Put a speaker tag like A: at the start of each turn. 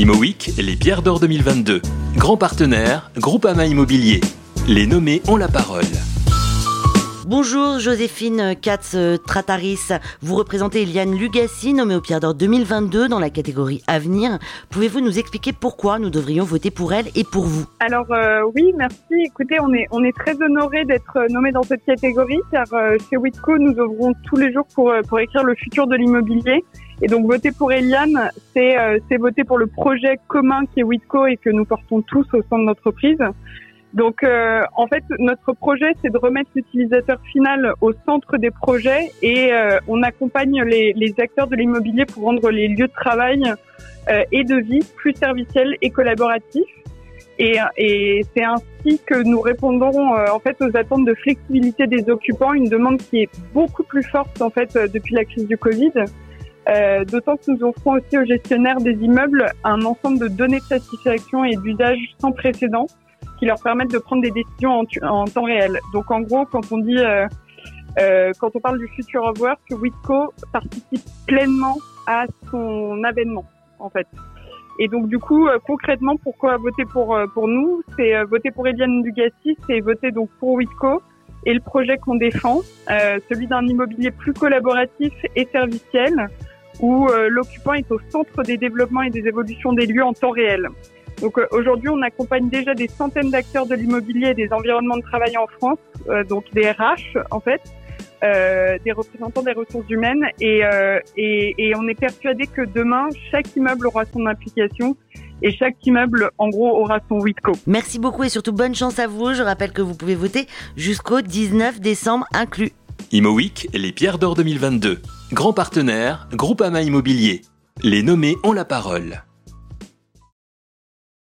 A: ImoWeek, les pierres d'or 2022. Grand partenaire, Groupama Immobilier. Les nommés ont la parole.
B: Bonjour Joséphine Katz-Trataris, vous représentez Eliane Lugassi, nommée au Pierre d'Or 2022 dans la catégorie Avenir. Pouvez-vous nous expliquer pourquoi nous devrions voter pour elle et pour vous?
C: Alors euh, oui, merci. Écoutez, on est, on est très honorés d'être nommés dans cette catégorie car euh, chez Witco, nous œuvrons tous les jours pour, euh, pour écrire le futur de l'immobilier. Et donc voter pour Eliane, c'est c'est voter pour le projet commun qui est Witco et que nous portons tous au sein de l'entreprise. Donc, euh, en fait, notre projet, c'est de remettre l'utilisateur final au centre des projets et euh, on accompagne les, les acteurs de l'immobilier pour rendre les lieux de travail euh, et de vie plus serviciels et collaboratifs. Et, et c'est ainsi que nous répondons en fait aux attentes de flexibilité des occupants, une demande qui est beaucoup plus forte en fait depuis la crise du Covid. D'autant que nous offrons aussi aux gestionnaires des immeubles un ensemble de données de satisfaction et d'usage sans précédent qui leur permettent de prendre des décisions en, temps réel. Donc en gros, quand on dit, euh, euh, quand on parle du future of work, Witco participe pleinement à son avènement, en fait. Et donc du coup, euh, concrètement, pourquoi voter pour pour nous? C'est voter pour Eliane Dugassi, c'est voter donc pour Witco et le projet qu'on défend, celui d'un immobilier plus collaboratif et serviciel, où l'occupant est au centre des développements et des évolutions des lieux en temps réel. Donc euh, aujourd'hui, on accompagne déjà des centaines d'acteurs de l'immobilier et des environnements de travail en France, euh, donc des RH en fait, euh, des représentants des ressources humaines, et, et, et, on est persuadé que demain, chaque immeuble aura son implication. Et chaque immeuble, en gros, aura son WITCO.
B: Merci beaucoup et surtout bonne chance à vous. Je rappelle que vous pouvez voter jusqu'au 19 décembre inclus.
A: ImoWeek, les pierres d'or 2022. Grand partenaire, Groupama Immobilier. Les nommés ont la parole.